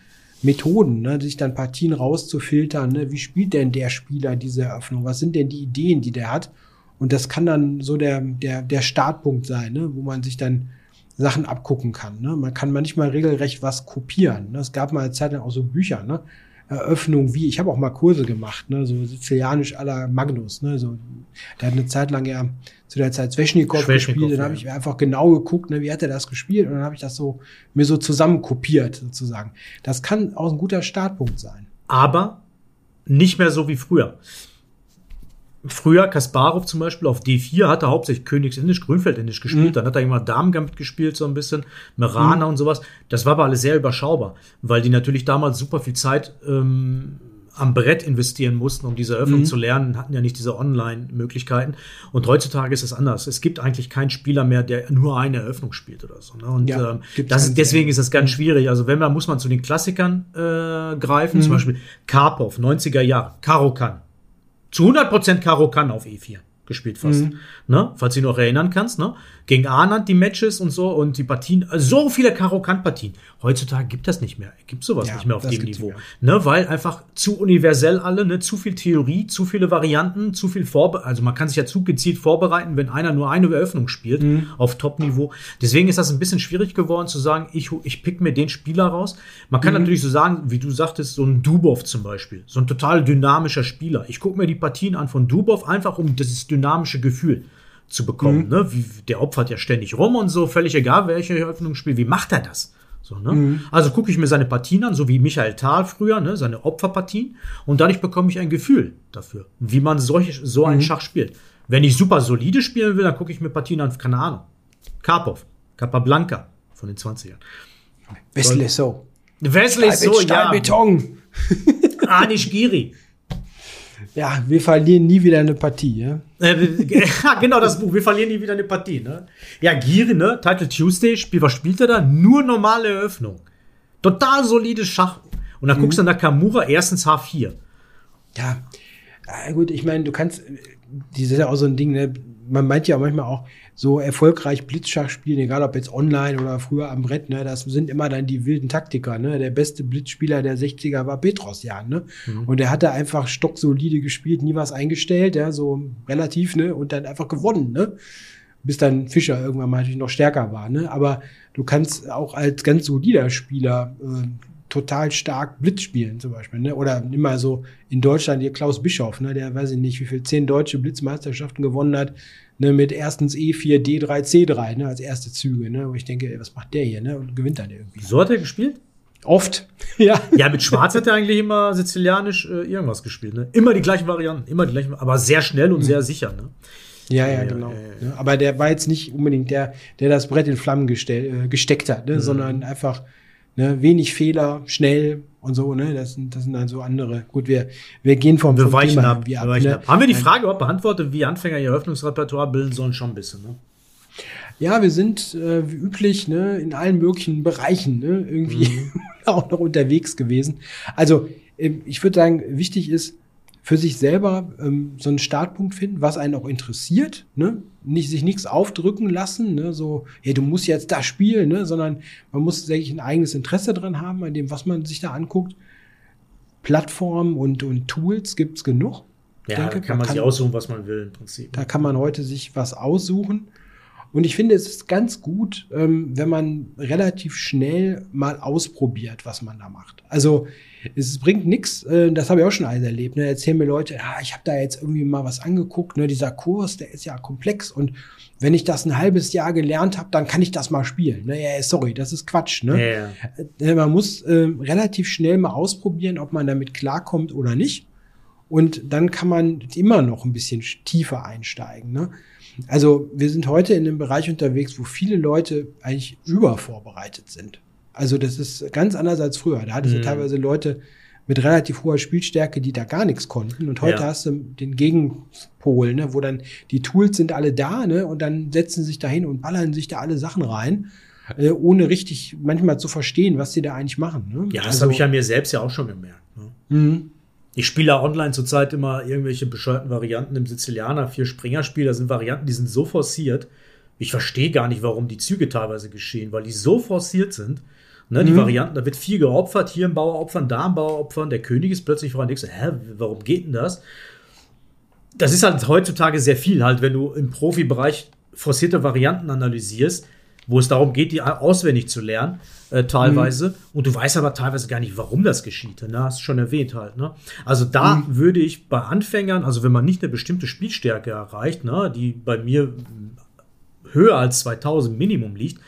Methoden, ne, sich dann Partien rauszufiltern. Ne? Wie spielt denn der Spieler diese Eröffnung? Was sind denn die Ideen, die der hat? Und das kann dann so der, der, der Startpunkt sein, ne? wo man sich dann Sachen abgucken kann. Ne? Man kann manchmal regelrecht was kopieren. Ne? Es gab mal eine Zeit lang auch so Bücher, ne? Eröffnung wie, ich habe auch mal Kurse gemacht, ne, so sizilianisch aller Magnus, ne, so, der hat eine Zeit lang ja zu der Zeit Sveshnikov gespielt, dann habe ich einfach genau geguckt, ne, wie hat er das gespielt und dann habe ich das so mir so zusammen kopiert sozusagen. Das kann auch ein guter Startpunkt sein. Aber nicht mehr so wie früher. Früher Kasparov zum Beispiel auf D4 hatte hauptsächlich Königsindisch, Grünfeldindisch gespielt, mhm. dann hat er immer Damengambit gespielt so ein bisschen, Merana mhm. und sowas. Das war aber alles sehr überschaubar, weil die natürlich damals super viel Zeit ähm, am Brett investieren mussten, um diese Eröffnung mhm. zu lernen, hatten ja nicht diese Online-Möglichkeiten. Und heutzutage ist es anders. Es gibt eigentlich keinen Spieler mehr, der nur eine Eröffnung spielt oder so. Ne? Und ja, ähm, das, deswegen ist das ganz mhm. schwierig. Also wenn man, muss man zu den Klassikern äh, greifen, zum mhm. Beispiel Karpov, 90er Jahre, Karokan zu 100% Karo kann auf E4 gespielt fast. Mhm. Ne? Falls du dich noch erinnern kannst, ne? Gegen Arnand die Matches und so und die Partien, so viele Karo-Kann-Partien. Heutzutage gibt das nicht mehr. Gibt sowas ja, nicht mehr auf dem Niveau. Ne? Weil einfach zu universell alle, ne? zu viel Theorie, zu viele Varianten, zu viel Vorbe also man kann sich ja zu gezielt vorbereiten, wenn einer nur eine Eröffnung spielt mhm. auf Top-Niveau. Deswegen ist das ein bisschen schwierig geworden zu sagen, ich, ich pick mir den Spieler raus. Man kann mhm. natürlich so sagen, wie du sagtest, so ein Dubov zum Beispiel, so ein total dynamischer Spieler. Ich gucke mir die Partien an von Dubov einfach um dieses dynamische Gefühl zu bekommen. Mhm. Ne? Wie, der opfert ja ständig rum und so, völlig egal, welche Eröffnung spielt. Wie macht er das? So, ne? Mhm. Also gucke ich mir seine Partien an, so wie Michael Thal früher, ne? seine Opferpartien, und dadurch bekomme ich ein Gefühl dafür, wie man solch, so einen mhm. Schach spielt. Wenn ich super solide spielen will, dann gucke ich mir Partien an, keine Ahnung. Karpov, Capablanca von den 20ern. Wesley So. Wesley So, ja. Beton. Anish Giri. Ja, wir verlieren nie wieder eine Partie, ja. ja, genau das Buch. Wir verlieren nie wieder eine Partie, ne? Ja, Giri, ne? Title Tuesday, Spiel, was spielt er da? Nur normale Eröffnung. Total solides Schach. Und dann mhm. guckst du nach Kamura, erstens H4. Ja, ja gut, ich meine, du kannst, das ist ja auch so ein Ding, ne? Man meint ja manchmal auch, so erfolgreich Blitzschach spielen, egal ob jetzt online oder früher am Brett, ne, das sind immer dann die wilden Taktiker, ne. Der beste Blitzspieler der 60er war Petrosjan, ne. Mhm. Und der hatte einfach stocksolide gespielt, nie was eingestellt, ja, so relativ, ne, und dann einfach gewonnen, ne. Bis dann Fischer irgendwann mal natürlich noch stärker war, ne. Aber du kannst auch als ganz solider Spieler äh, total stark Blitz spielen, zum Beispiel. Ne? Oder mal so in Deutschland hier Klaus Bischoff, ne? der weiß ich nicht, wie viel zehn deutsche Blitzmeisterschaften gewonnen hat, ne? mit erstens E4, D3, C3 ne? als erste Züge. Ne? Wo ich denke, ey, was macht der hier? Ne? Und gewinnt dann irgendwie. So hat er gespielt? Oft, ja. Ja, mit Schwarz hat er eigentlich immer sizilianisch äh, irgendwas gespielt. Ne? Immer die gleichen Varianten, immer die gleichen, aber sehr schnell und mhm. sehr sicher. Ne? Ja, ja, genau. Ja, ja, Aber der war jetzt nicht unbedingt der, der das Brett in Flammen gestell, äh, gesteckt hat, ne? Mhm. sondern einfach Ne, wenig Fehler, schnell und so, ne? Das sind, das sind dann so andere. Gut, wir, wir gehen vom, wir vom weichen Thema ab, wir ab, ne? ab. Haben wir die Frage überhaupt beantwortet, wie Anfänger ihr Eröffnungsrepertoire bilden sollen? Schon ein bisschen, ne? Ja, wir sind äh, wie üblich ne, in allen möglichen Bereichen ne, irgendwie mhm. auch noch unterwegs gewesen. Also äh, ich würde sagen, wichtig ist, für sich selber ähm, so einen Startpunkt finden, was einen auch interessiert, ne? Nicht sich nichts aufdrücken lassen, ne? so, hey, du musst jetzt das spielen, ne? sondern man muss wirklich ein eigenes Interesse dran haben an dem, was man sich da anguckt. Plattformen und, und Tools gibt's genug. Ja, denke, da kann man, sich aussuchen, was man will im Prinzip. Da kann man heute sich was aussuchen. Und ich finde, es ist ganz gut, ähm, wenn man relativ schnell mal ausprobiert, was man da macht. Also es bringt nichts, äh, das habe ich auch schon alles erlebt. Ne? Erzählen mir Leute, ah, ich habe da jetzt irgendwie mal was angeguckt, ne? dieser Kurs, der ist ja komplex und wenn ich das ein halbes Jahr gelernt habe, dann kann ich das mal spielen. Ne? Ja, sorry, das ist Quatsch. Ne? Ja, ja. Äh, Man muss äh, relativ schnell mal ausprobieren, ob man damit klarkommt oder nicht. Und dann kann man immer noch ein bisschen tiefer einsteigen. Ne? Also wir sind heute in einem Bereich unterwegs, wo viele Leute eigentlich übervorbereitet sind. Also das ist ganz anders als früher. Da hattest du Mhm. teilweise Leute mit relativ hoher Spielstärke, die da gar nichts konnten. Und heute Ja. hast du den Gegenpol, ne, wo dann die Tools sind alle da, ne, und dann setzen sie sich da hin und ballern sich da alle Sachen rein, äh, ohne richtig manchmal zu verstehen, was sie da eigentlich machen. Ne? Ja, das Also- habe ich ja mir selbst ja auch schon gemerkt. Ne? Mhm. Ich spiele ja online zurzeit immer irgendwelche bescheuerten Varianten im Sizilianer, vier Springer-Spiel. Das sind Varianten, die sind so forciert. Ich verstehe gar nicht, warum die Züge teilweise geschehen, weil die so forciert sind. Ne, Die Mhm. Varianten, da wird viel geopfert, hier ein Bauer opfern, da ein Bauer opfern, der König ist plötzlich voran. Denkst du, hä, warum geht denn das? Das ist halt heutzutage sehr viel, halt, wenn du im Profibereich forcierte Varianten analysierst, wo es darum geht, die auswendig zu lernen, äh, teilweise. Und du weißt aber teilweise gar nicht, warum das geschieht. Ne? Hast du schon erwähnt halt. Ne? Also da würde ich bei Anfängern, also wenn man nicht eine bestimmte Spielstärke erreicht, ne, die bei mir höher als 2000 Minimum liegt,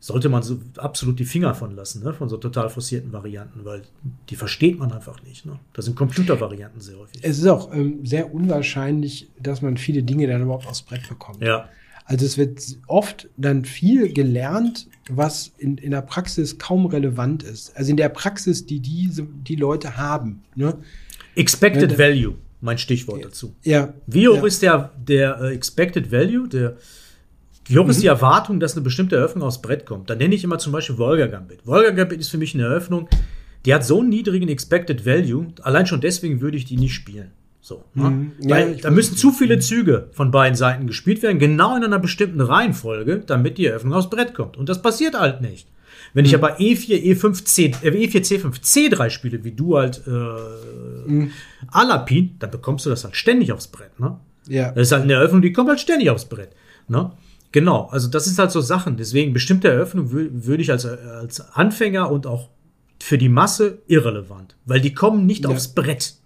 sollte man so absolut die Finger von lassen, ne? von so total forcierten Varianten, weil die versteht man einfach nicht. Ne? Das sind Computervarianten sehr häufig. Es ist auch ähm, sehr unwahrscheinlich, dass man viele Dinge dann überhaupt aufs Brett bekommt. Ja, Also es wird oft dann viel gelernt, was in, in der Praxis kaum relevant ist. Also in der Praxis, die diese, die Leute haben. Ne? Expected Ja, Value, mein Stichwort dazu. Ja. Wie hoch ja. ist der, der äh, Expected Value, der, wie hoch ist Mhm. die Erwartung, dass eine bestimmte Eröffnung aufs Brett kommt? Da nenne ich immer zum Beispiel Volga Gambit. Volga Gambit ist für mich eine Eröffnung, die hat so einen niedrigen Expected Value, allein schon deswegen würde ich die nicht spielen. So, ne? Mhm. Ja, Weil da müssen zu viele Züge von beiden Seiten gespielt werden, genau in einer bestimmten Reihenfolge, damit die Eröffnung aufs Brett kommt. Und das passiert halt nicht. Wenn Mhm. ich aber E E4, E5, C, äh, E4, C5, C3 spiele, wie du halt äh, Mhm. Alapin, dann bekommst du das halt ständig aufs Brett. Ne? Ja. Das ist halt eine Eröffnung, die kommt halt ständig aufs Brett. Ne? Genau, also das ist halt so Sachen. Deswegen bestimmte Eröffnung wür- würde ich als, als Anfänger und auch für die Masse irrelevant, weil die kommen nicht Ja. aufs Brett.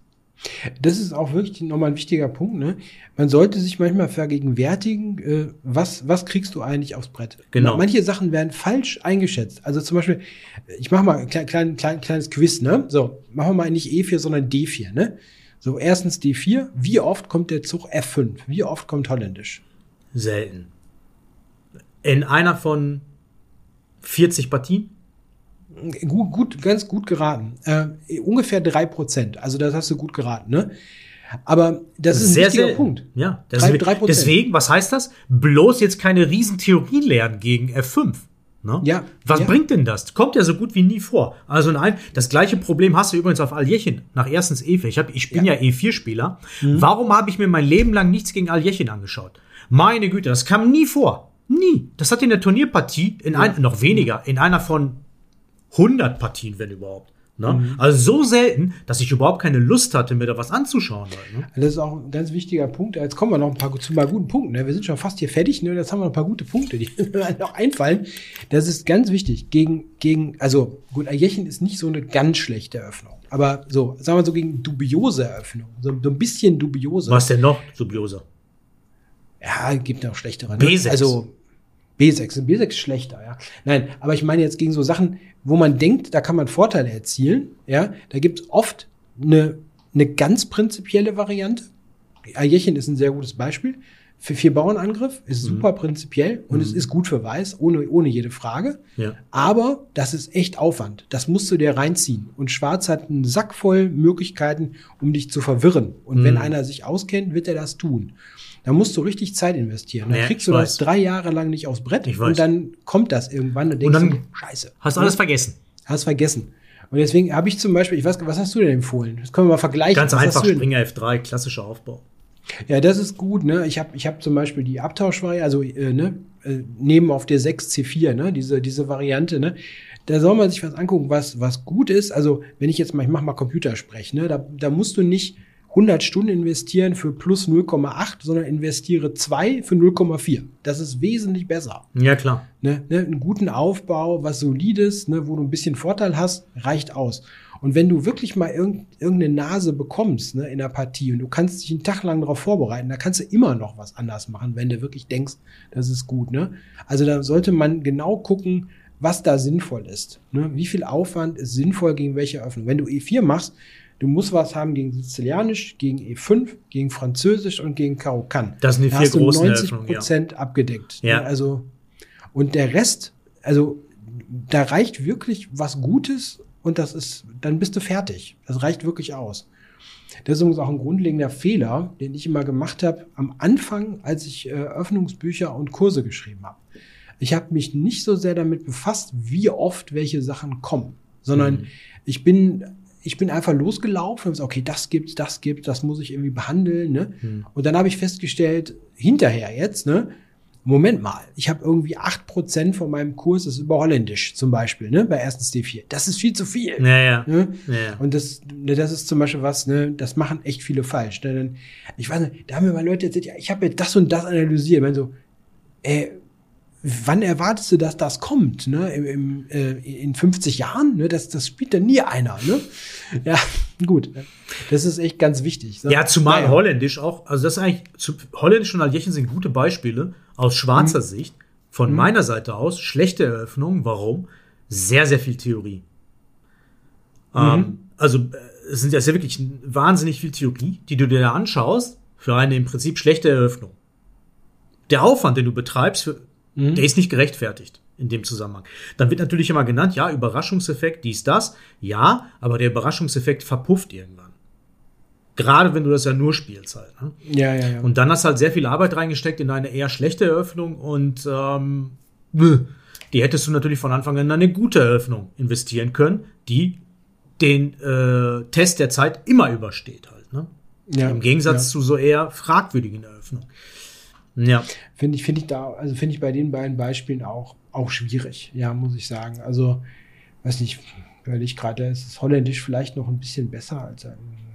Das ist auch wirklich nochmal ein wichtiger Punkt. Ne? Man sollte sich manchmal vergegenwärtigen, äh, was, was kriegst du eigentlich aufs Brett. Genau. Manche Sachen werden falsch eingeschätzt. Also zum Beispiel, ich mache mal ein klein, klein, klein, kleines Quiz. Ne? So, machen wir mal nicht E4, sondern D4. Ne? So, erstens D4. Wie oft kommt der Zug F5? Wie oft kommt Holländisch? Selten. In einer von 40 Partien? Gut, gut, ganz gut geraten. Äh, ungefähr drei Prozent. Also das hast du gut geraten. Ne? Aber das ist ein wichtiger selten. Punkt. Ja, das Drei- ist, drei Prozent. deswegen, was heißt das? Bloß jetzt keine Riesentheorie lernen gegen F5. Ne? Ja, Was ja. bringt denn das? Kommt ja so gut wie nie vor. Also nein, das gleiche Problem hast du übrigens auf Aljechin nach erstens E4. Ich, hab, ich bin ja, E4-Spieler. Mhm. Warum habe ich mir mein Leben lang nichts gegen Aljechin angeschaut? Meine Güte, das kam nie vor. Nie. Das hat in der Turnierpartie, in ein, noch weniger, in einer von 100 Partien, wenn überhaupt. Ne? Mhm. Also so selten, dass ich überhaupt keine Lust hatte, mir da was anzuschauen. Halt, ne? Das ist auch ein ganz wichtiger Punkt. Jetzt kommen wir noch ein paar zu ein paar guten Punkten. Ne? Wir sind schon fast hier fertig. Ne? Jetzt haben wir noch ein paar gute Punkte, die mir noch einfallen. Das ist ganz wichtig. Gegen, gegen, also gut, Ajechen ist nicht so eine ganz schlechte Eröffnung. Aber so, sagen wir so gegen dubiose Eröffnung. So, so ein bisschen dubiose. Was denn noch, dubioser? Ja, gibt auch schlechtere. Ne? B6. Also B6. B6 ist schlechter, ja. Nein, aber ich meine jetzt gegen so Sachen, wo man denkt, da kann man Vorteile erzielen. Ja, da gibt es oft eine, eine ganz prinzipielle Variante. Ajechen ist ein sehr gutes Beispiel. Für vier Bauernangriff ist super prinzipiell und es ist gut für Weiß, ohne, ohne jede Frage. Ja. Aber das ist echt Aufwand. Das musst du dir reinziehen. Und Schwarz hat einen Sack voll Möglichkeiten, um dich zu verwirren. Und wenn Mhm. einer sich auskennt, wird er das tun. Da musst du richtig Zeit investieren. Dann Ja, kriegst du das weiß. drei Jahre lang nicht aufs Brett. Und dann kommt das irgendwann und denkst dann du, scheiße. Hast Ne? alles vergessen. Hast vergessen. Und deswegen habe ich zum Beispiel, ich weiß, was hast du denn empfohlen? Das können wir mal vergleichen. Ganz was einfach du Springer F3, klassischer Aufbau. Ja, das ist gut, ne? Ich habe ich hab zum Beispiel die Abtauschvariante, also äh, ne, äh, neben auf der 6 C4, ne, diese, diese Variante, ne? Da soll man sich was angucken, was, was gut ist. Also, wenn ich jetzt mal, ich mach mal Computersprech, ne? Da, da musst du nicht 100 Stunden investieren für plus 0,8, sondern investiere 2 für 0,4. Das ist wesentlich besser. Ja, klar. Ne, ne, einen guten Aufbau, was solides, ne, wo du ein bisschen Vorteil hast, reicht aus. Und wenn du wirklich mal irgend, irgendeine Nase bekommst ne, in der Partie und du kannst dich einen Tag lang darauf vorbereiten, da kannst du immer noch was anders machen, wenn du wirklich denkst, das ist gut. Ne? Also da sollte man genau gucken, was da sinnvoll ist. Ne? Wie viel Aufwand ist sinnvoll gegen welche Öffnung? Wenn du E4 machst, du musst was haben gegen Sizilianisch, gegen E5, gegen Französisch und gegen Karo Kann. Das sind die Da vier großen 90 Eröffnungen, ja. Prozent abgedeckt. Ja. Ne? Also, und der Rest, also da reicht wirklich was Gutes und das ist, dann bist du fertig. Das reicht wirklich aus. Das ist übrigens auch ein grundlegender Fehler, den ich immer gemacht habe am Anfang, als ich äh, Öffnungsbücher und Kurse geschrieben habe. Ich habe mich nicht so sehr damit befasst, wie oft welche Sachen kommen, sondern Mhm. ich bin ich bin einfach losgelaufen und gesagt, okay, das gibt's, das gibt's, das muss ich irgendwie behandeln. Ne? Mhm. Und dann habe ich festgestellt, hinterher jetzt, ne, Moment mal, ich habe irgendwie 8% von meinem Kurs ist über Holländisch zum Beispiel, ne, bei erstens D4. Das ist viel zu viel. Ja, ja. Ne? ja, ja. Und das, ne, das ist zum Beispiel was, ne, das machen echt viele falsch. Ne? Denn, ich weiß nicht, da haben mir mal Leute erzählt, ja, ich habe jetzt das und das analysiert. Ich meine so, äh, wann erwartest du, dass das kommt? Ne? Im, im, äh, in 50 Jahren? Ne? Das, das spielt dann nie einer. Ne? Ja, gut. Das ist echt ganz wichtig. Ja, zumal Naja. Holländisch auch, also das ist eigentlich, zu, Holländisch und Aljechen sind gute Beispiele aus schwarzer Sicht. Von meiner Seite aus, schlechte Eröffnung. Warum? Sehr, sehr viel Theorie. Ähm, also, äh, es sind ja sehr wirklich wahnsinnig viel Theorie, die du dir da anschaust, für eine im Prinzip schlechte Eröffnung. Der Aufwand, den du betreibst, für, der ist nicht gerechtfertigt in dem Zusammenhang. Dann wird natürlich immer genannt, ja, Überraschungseffekt, dies, das. Ja, aber der Überraschungseffekt verpufft irgendwann. Gerade wenn du das ja nur spielst halt. Ne? Ja, ja, ja. Und dann hast du halt sehr viel Arbeit reingesteckt in eine eher schlechte Eröffnung und ähm, die hättest du natürlich von Anfang an in eine gute Eröffnung investieren können, die den äh, Test der Zeit immer übersteht halt. Ne? ja, Im Gegensatz ja. zu so eher fragwürdigen Eröffnungen. Ja. Finde ich, finde ich da, also finde ich bei den beiden Beispielen auch, auch schwierig, ja, muss ich sagen. Also, weiß nicht, weil ich gerade, ist das Holländisch vielleicht noch ein bisschen besser als ähm,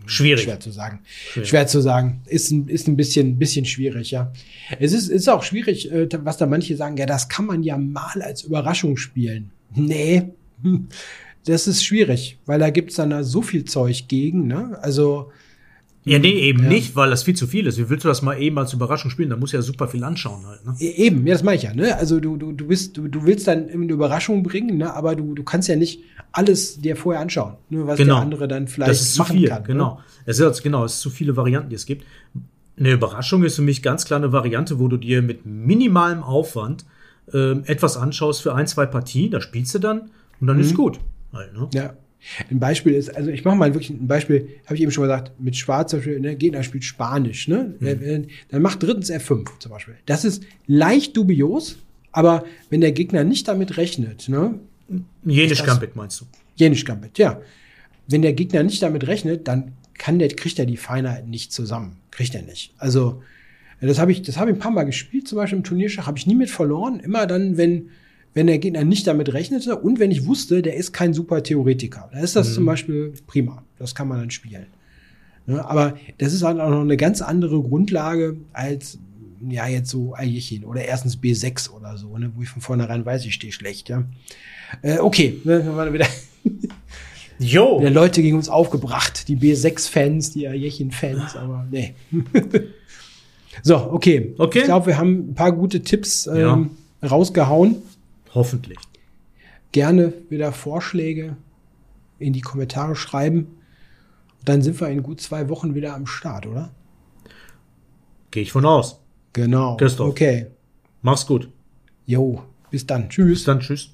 Schwierig. Schwer zu sagen. Schwierig. Schwer zu sagen. Ist ein, ist ein bisschen, bisschen schwierig, ja. Es ist, ist auch schwierig, äh, was da manche sagen, ja, das kann man ja mal als Überraschung spielen. Nee, hm, das ist schwierig, weil da gibt's dann da so viel Zeug gegen, ne? Also, Ja, nee, eben Ja. nicht, weil das viel zu viel ist. Wie willst du das mal eben als Überraschung spielen? Da muss ja super viel anschauen halt. Ne? E- Eben, ja, das meine ich ja, ne? Also du, du, du bist, du, du willst dann eine Überraschung bringen, ne? Aber du, du kannst ja nicht alles dir vorher anschauen, ne? was Genau. der andere dann vielleicht das ist zu machen viel, kann. Ne? genau. Es ist, genau, es ist zu viele Varianten, die es gibt. Eine Überraschung ist für mich ganz klar eine Variante, wo du dir mit minimalem Aufwand ähm, etwas anschaust für ein, zwei Partien, da spielst du dann und dann ist gut. Halt, ne? Ja. Ein Beispiel ist, also ich mache mal wirklich ein Beispiel, habe ich eben schon mal gesagt, mit Schwarz zum Beispiel, ne, Gegner spielt Spanisch, ne? Äh, Dann macht drittens F5 zum Beispiel. Das ist leicht dubios, aber wenn der Gegner nicht damit rechnet, ne, Jenisch Gambit meinst du? Jenisch Gambit, ja. Wenn der Gegner nicht damit rechnet, dann kann der, kriegt er die Feinheiten nicht zusammen. Kriegt er nicht. Also, das habe ich, das habe ich ein paar Mal gespielt, zum Beispiel im Turnierschach, habe ich nie mit verloren. Immer dann, wenn, wenn der Gegner nicht damit rechnete und wenn ich wusste, der ist kein super Theoretiker. Da ist das zum Beispiel prima. Das kann man dann spielen. Ne, aber das ist halt auch noch eine ganz andere Grundlage als ja jetzt so Aljechin oder erstens B6 oder so, ne, wo ich von vornherein weiß, ich stehe schlecht, ja. Äh, okay, ne, wir waren wieder, Jo! wieder Leute gegen uns aufgebracht, die B6-Fans, die Aljechin-Fans, aber nee. so, okay. Okay. Ich glaube, wir haben ein paar gute Tipps ähm, Ja. rausgehauen. Hoffentlich. Gerne wieder Vorschläge in die Kommentare schreiben. Dann sind wir in gut zwei Wochen wieder am Start, oder? Gehe ich von aus. Genau. Christoph. Okay. Mach's gut. Jo, bis dann. Tschüss. Bis dann, tschüss.